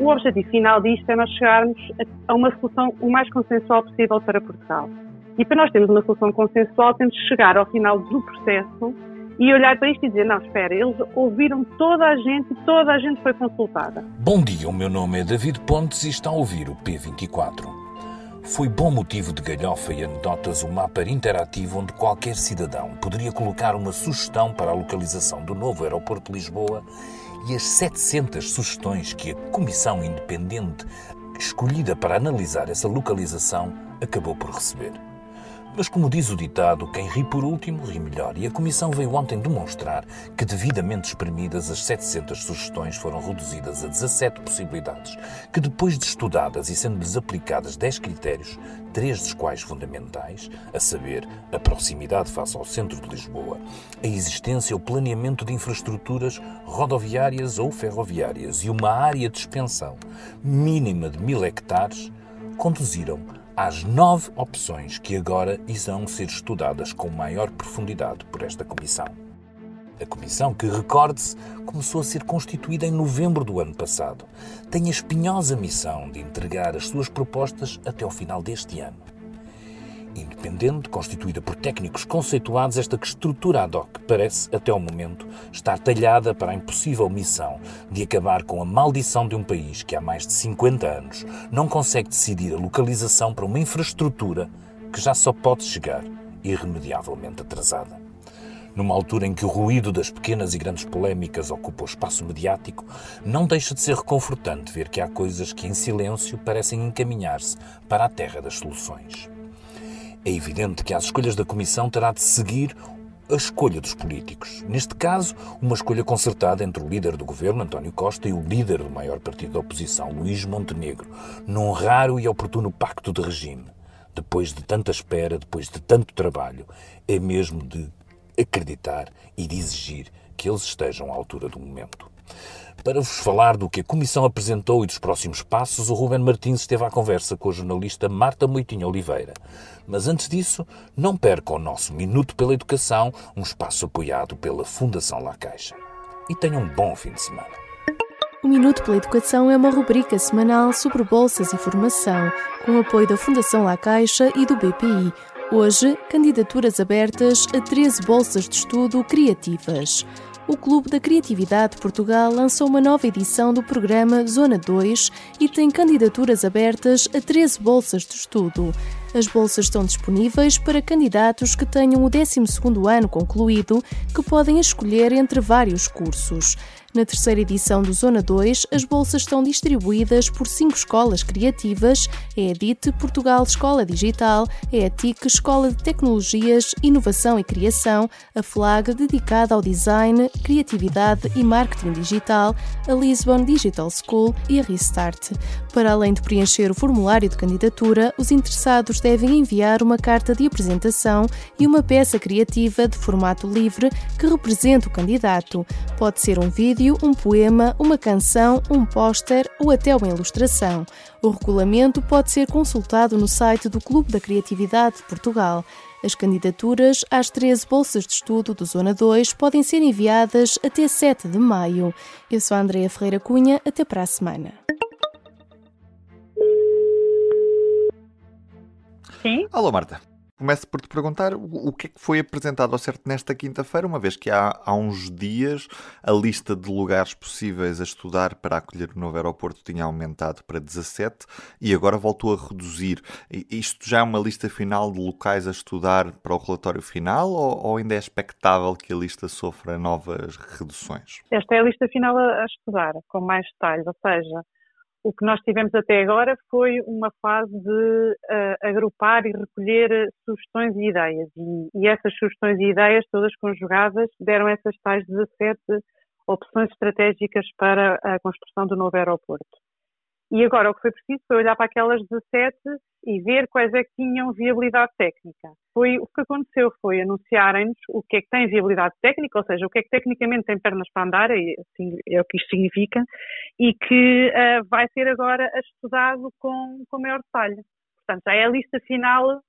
O objetivo final disto é nós chegarmos a uma solução o mais consensual possível para Portugal. E para nós termos uma solução consensual, temos de chegar ao final do processo e olhar para isto e dizer: não, espera, eles ouviram toda a gente e toda a gente foi consultada. Bom dia, o meu nome é David Pontes e está a ouvir o P24. Foi bom motivo de galhofa e anedotas o mapa interativo onde qualquer cidadão poderia colocar uma sugestão para a localização do novo aeroporto de Lisboa e as 700 sugestões que a Comissão Independente escolhida para analisar essa localização acabou por receber. Mas, como diz o ditado, quem ri por último ri melhor. E a Comissão veio ontem demonstrar que, devidamente espremidas, as 700 sugestões foram reduzidas a 17 possibilidades, que, depois de estudadas e sendo-lhes aplicadas 10 critérios, três dos quais fundamentais, a saber, a proximidade face ao centro de Lisboa, a existência ou planeamento de infraestruturas rodoviárias ou ferroviárias e uma área de expensão mínima de mil hectares, conduziram às nove opções que agora irão ser estudadas com maior profundidade por esta Comissão. A Comissão, que, recorde-se, começou a ser constituída em novembro do ano passado, tem a espinhosa missão de entregar as suas propostas até ao final deste ano independente, constituída por técnicos conceituados, esta estrutura ad hoc parece, até ao momento, estar talhada para a impossível missão de acabar com a maldição de um país que há mais de 50 anos não consegue decidir a localização para uma infraestrutura que já só pode chegar irremediavelmente atrasada. Numa altura em que o ruído das pequenas e grandes polémicas ocupa o espaço mediático, não deixa de ser reconfortante ver que há coisas que em silêncio parecem encaminhar-se para a terra das soluções. É evidente que as escolhas da Comissão terá de seguir a escolha dos políticos. Neste caso, uma escolha concertada entre o líder do governo, António Costa, e o líder do maior partido da oposição, Luís Montenegro, num raro e oportuno pacto de regime. Depois de tanta espera, depois de tanto trabalho, é mesmo de acreditar e de exigir que eles estejam à altura do momento. Para vos falar do que a Comissão apresentou e dos próximos passos, o Ruben Martins esteve à conversa com a jornalista Marta Moitinho Oliveira. Mas antes disso, não perca o nosso Minuto pela Educação, um espaço apoiado pela Fundação La Caixa. E tenham um bom fim de semana. O Minuto pela Educação é uma rubrica semanal sobre bolsas e formação, com apoio da Fundação La Caixa e do BPI. Hoje, candidaturas abertas a 13 bolsas de estudo criativas o Clube da Criatividade de Portugal lançou uma nova edição do programa Zona 2 e tem candidaturas abertas a 13 bolsas de estudo. As bolsas estão disponíveis para candidatos que tenham o 12º ano concluído, que podem escolher entre vários cursos. Na terceira edição do Zona 2, as bolsas estão distribuídas por cinco escolas criativas: é a DIT Portugal Escola Digital, é a TIC Escola de Tecnologias, Inovação e Criação, a FLAG dedicada ao design, criatividade e marketing digital, a Lisbon Digital School e a Restart. Para além de preencher o formulário de candidatura, os interessados devem enviar uma carta de apresentação e uma peça criativa de formato livre que represente o candidato. Pode ser um vídeo vídeo, um poema, uma canção, um póster ou até uma ilustração. O regulamento pode ser consultado no site do Clube da Criatividade de Portugal. As candidaturas às 13 bolsas de estudo do Zona 2 podem ser enviadas até 7 de maio. Eu sou a Andrea Ferreira Cunha, até para a semana. Sim? Alô, Marta. Começo por te perguntar o que é que foi apresentado ao certo nesta quinta-feira, uma vez que há, há uns dias a lista de lugares possíveis a estudar para acolher o novo aeroporto tinha aumentado para 17 e agora voltou a reduzir. Isto já é uma lista final de locais a estudar para o relatório final ou, ou ainda é expectável que a lista sofra novas reduções? Esta é a lista final a, a estudar, com mais detalhes, ou seja, o que nós tivemos até agora foi uma fase de uh, agrupar e recolher sugestões e ideias. E, e, essas sugestões e ideias, todas conjugadas, deram essas tais 17 opções estratégicas para a construção do novo aeroporto. E agora o que foi preciso foi olhar para aquelas 17 e ver quais é que tinham viabilidade técnica. Foi o que aconteceu foi anunciarem-nos o que é que tem viabilidade técnica, ou seja, o que é que tecnicamente tem pernas para andar, é, assim, é o que isto significa, e que uh, vai ser agora estudado com, com maior detalhe. Portanto, já é a lista final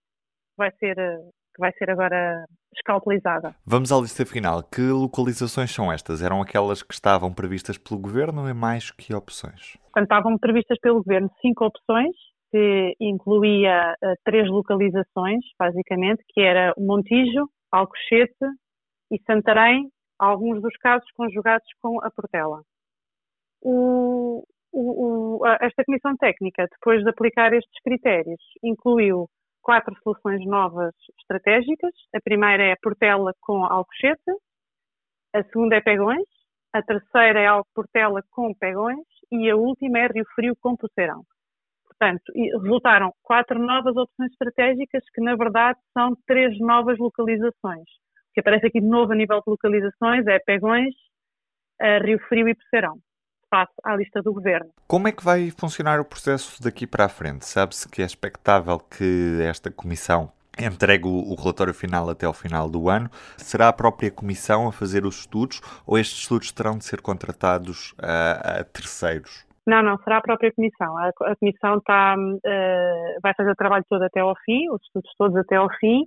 vai ser uh, que vai ser agora escalpelizada. Vamos à lista final. Que localizações são estas? Eram aquelas que estavam previstas pelo Governo ou é mais que opções? Portanto, estavam previstas pelo Governo cinco opções, que incluía uh, três localizações, basicamente, que era Montijo, Alcochete e Santarém, alguns dos casos conjugados com a Portela. O, o, o, esta comissão técnica, depois de aplicar estes critérios, incluiu quatro soluções novas estratégicas. A primeira é Portela com Alcochete, a segunda é Pegões, a terceira é Portela com Pegões e a última é Rio Frio com Poceirão. Portanto, resultaram quatro novas opções estratégicas que, na verdade, são três novas localizações. O que aparece aqui de novo a nível de localizações é Pegões, Rio Frio e Poceirão face à lista do governo. Como é que vai funcionar o processo daqui para a frente? Sabe-se que é expectável que esta comissão entregue o, relatório final até ao final do ano. Será a própria comissão a fazer os estudos ou estes estudos terão de ser contratados a, a terceiros? Não, não, será a própria comissão. A, a comissão está, uh, vai fazer o trabalho todo até ao fim, os estudos todos até ao fim.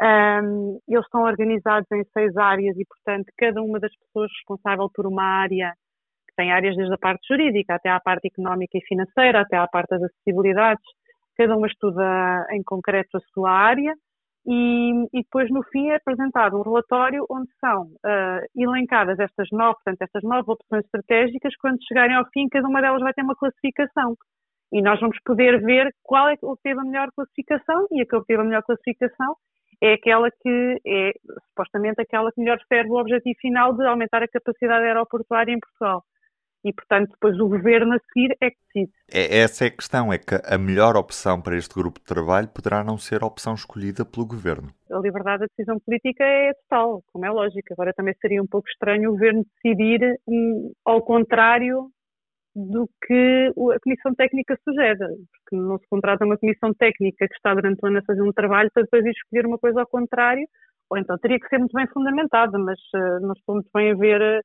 Um, eles estão organizados em seis áreas e, portanto, cada uma das pessoas responsável por uma área tem áreas desde a parte jurídica até à parte económica e financeira, até à parte das acessibilidades. Cada uma estuda em concreto a sua área e, e depois no fim é apresentado um relatório onde são uh, elencadas estas nove, portanto, estas nove opções estratégicas. Quando chegarem ao fim, cada uma delas vai ter uma classificação. E nós vamos poder ver qual é que obteve a melhor classificação e a que obteve a melhor classificação é aquela que é supostamente aquela que melhor serve o objetivo final de aumentar a capacidade aeroportuária em Portugal e, portanto, depois o governo a seguir é que decide. É, essa é a questão, é que a melhor opção para este grupo de trabalho poderá não ser a opção escolhida pelo governo. A liberdade da decisão política é total, como é lógico. Agora também seria um pouco estranho o governo decidir um, ao contrário do que a Comissão Técnica sugere, porque não se contrata uma Comissão Técnica que está durante o ano a fazer um trabalho para depois escolher uma coisa ao contrário, ou então teria que ser muito bem fundamentada, mas uh, não estou muito bem a ver uh,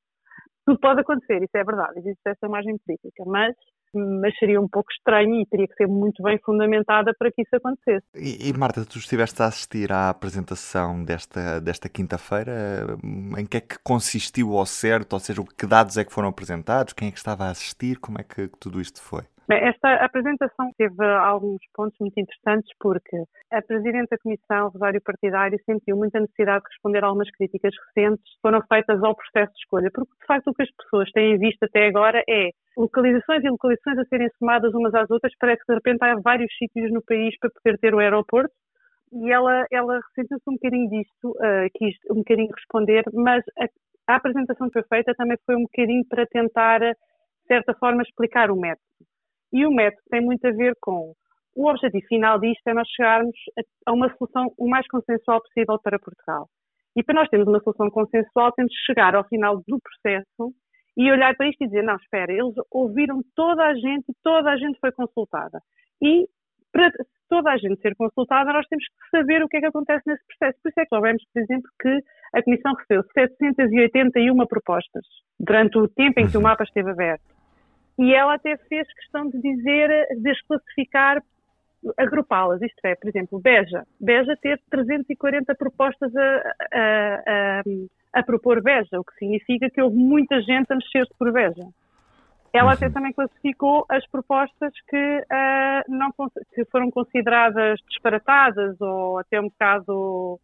tudo pode acontecer, isso é verdade, existe essa margem política, mas, mas seria um pouco estranho e teria que ser muito bem fundamentada para que isso acontecesse. E, e Marta, tu estiveste a assistir à apresentação desta, desta quinta-feira, em que é que consistiu ao certo, ou seja, que dados é que foram apresentados, quem é que estava a assistir, como é que tudo isto foi? Esta apresentação teve alguns pontos muito interessantes porque a Presidente da Comissão, Rosário Partidário, sentiu muita necessidade de responder a algumas críticas recentes que foram feitas ao processo de escolha, porque de facto o que as pessoas têm visto até agora é localizações e localizações a serem somadas umas às outras, parece que de repente há vários sítios no país para poder ter o aeroporto, e ela, ela ressentiu-se um bocadinho disto, uh, quis um bocadinho responder, mas a, a apresentação que foi feita também foi um bocadinho para tentar, de certa forma, explicar o método. E o método tem muito a ver com o objetivo final disto é nós chegarmos a uma solução o mais consensual possível para Portugal. E para nós termos uma solução consensual, temos de chegar ao final do processo e olhar para isto e dizer: não, espera, eles ouviram toda a gente e toda a gente foi consultada. E para toda a gente ser consultada, nós temos que saber o que é que acontece nesse processo. Por isso é que soubemos, por exemplo, que a Comissão recebeu 781 propostas durante o tempo em que o uhum. mapa esteve aberto. E ela até fez questão de dizer, de as classificar, agrupá-las. Isto é, por exemplo, Beja. Beja ter 340 propostas a, a, a, a, propor Beja, o que significa que houve muita gente a mexer-se por Beja. Ela até uhum. também classificou as propostas que, uh, não, que foram consideradas disparatadas ou até um bocado,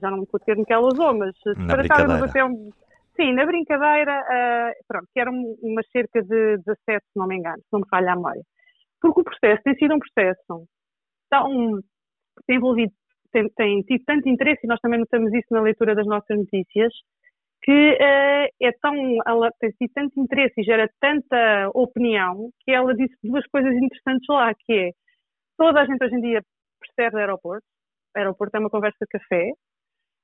já não me o termo que ela usou, mas disparatadas até um, Sim, na brincadeira, uh, pronto, que eram umas cerca de 17, se não me engano, se não me falha a memória. Porque o processo tem sido um processo tão tem envolvido, tem, tem tido tanto interesse, e nós também notamos isso na leitura das nossas notícias, que uh, é tão, ela tem tido tanto interesse e gera tanta opinião que ela disse duas coisas interessantes lá, que é toda a gente hoje em dia percebe aeroporto, aeroporto é uma conversa de café,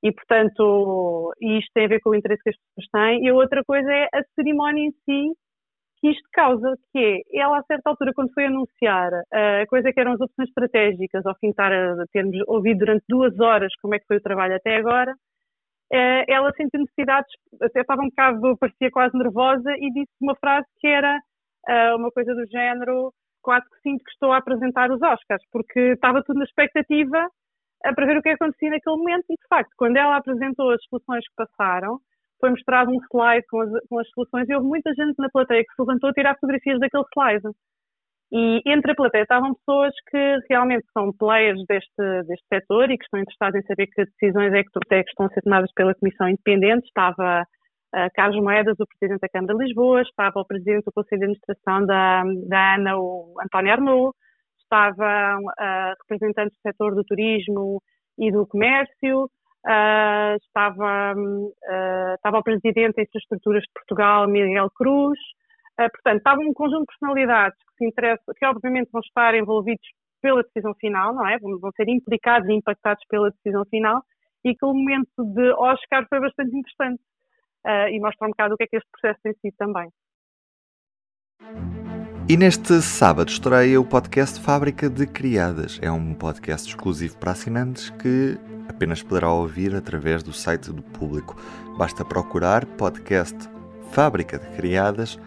E, portanto, isto tem a ver com o interesse que as pessoas têm. E a outra coisa é a cerimónia em si que isto causa, que é, ela a certa altura, quando foi anunciar a coisa que eram as opções estratégicas, ao fim de estar a termos ouvido durante duas horas como é que foi o trabalho até agora, eh, ela sentiu necessidades, até estava um bocado, parecia quase nervosa e disse uma frase que era eh, uma coisa do género, quase que sinto que estou a apresentar os Oscars, porque estava tudo na expectativa eh, para ver o que acontecia naquele momento e, de facto, quando ela apresentou as soluções que passaram, foi mostrado um slide com as, com as soluções e houve muita gente na plateia que se levantou a tirar fotografias daquele slide. E entre a plateia estavam pessoas que realmente são players deste, deste setor e que estão interessados em saber que decisões é que, é que estão a ser tomadas pela Comissão Independente. Estava uh, Carlos Moedas, o Presidente da Câmara de Lisboa, estava o Presidente do Conselho de Administração da, da ANA, o António Arnaud, estavam uh, representantes do setor do turismo e do comércio, uh, estava, uh, estava o Presidente da Infraestruturas de Portugal, Miguel Cruz, portanto, estava um conjunto de personalidades que se interessam, que obviamente vão estar envolvidos pela decisão final, não é? Vão, vão ser implicados e impactados pela decisão final e que o momento de Oscar foi bastante interessante e mostra um bocado o que é que este processo tem sido também. E neste sábado estreia o podcast Fábrica de Criadas. É um podcast exclusivo para assinantes que apenas poderá ouvir através do site do público. Basta procurar podcast Fábrica de Criadas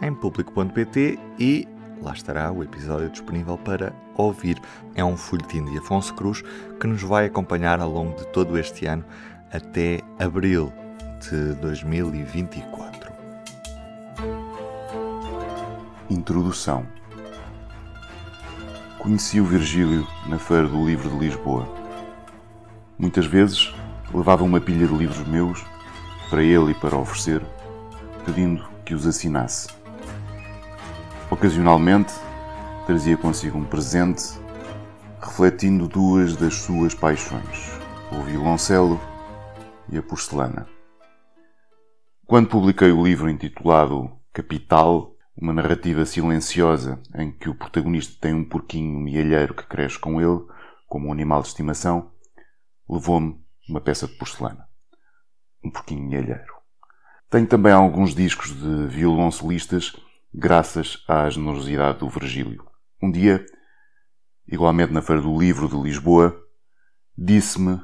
em público.pt e lá estará o episódio disponível para ouvir. É um folhetim de Afonso Cruz que nos vai acompanhar ao longo de todo este ano até abril de 2024. Introdução Conheci o Virgílio na Feira do Livro de Lisboa. Muitas vezes levava uma pilha de livros meus para ele e para oferecer, pedindo que os assinasse. Ocasionalmente, trazia consigo um presente, refletindo duas das suas paixões, o violoncelo e a porcelana. Quando publiquei o livro intitulado Capital, uma narrativa silenciosa em que o protagonista tem um porquinho mielheiro que cresce com ele, como um animal de estimação, levou-me uma peça de porcelana. Um porquinho mielheiro. Tenho também alguns discos de violoncelistas graças à generosidade do Virgílio. Um dia, igualmente na Feira do Livro de Lisboa, disse-me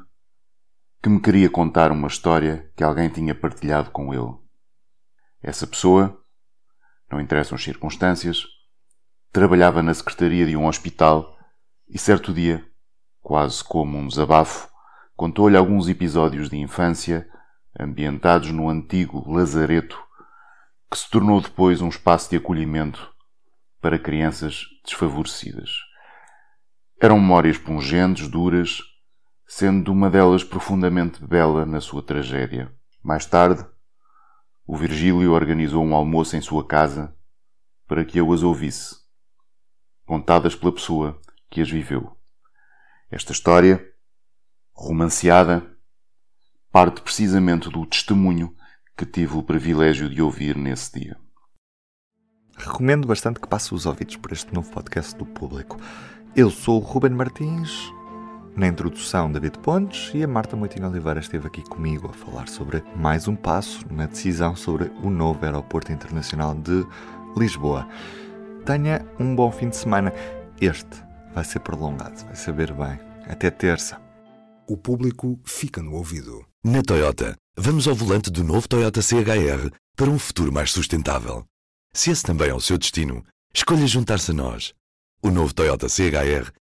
que me queria contar uma história que alguém tinha partilhado com ele. Essa pessoa, não interessam as circunstâncias, trabalhava na secretaria de um hospital e certo dia, quase como um desabafo, contou-lhe alguns episódios de infância ambientados no antigo lazareto que se tornou depois um espaço de acolhimento para crianças desfavorecidas. Eram memórias pungentes, duras, sendo uma delas profundamente bela na sua tragédia. Mais tarde, o Virgílio organizou um almoço em sua casa para que eu as ouvisse, contadas pela pessoa que as viveu. Esta história, romanceada, parte precisamente do testemunho que tive o privilégio de ouvir nesse dia. Recomendo bastante que passe os ouvidos por este novo podcast do público. Eu sou o Ruben Martins, na introdução David Pontes e a Marta Moitinho Oliveira esteve aqui comigo a falar sobre mais um passo na decisão sobre o novo aeroporto internacional de Lisboa. Tenha um bom fim de semana. Este vai ser prolongado, vai saber bem. Até terça. O público fica no ouvido. Na Toyota, vamos ao volante do novo Toyota CHR para um futuro mais sustentável. Se esse também é o seu destino, escolha juntar-se a nós. O novo Toyota CHR,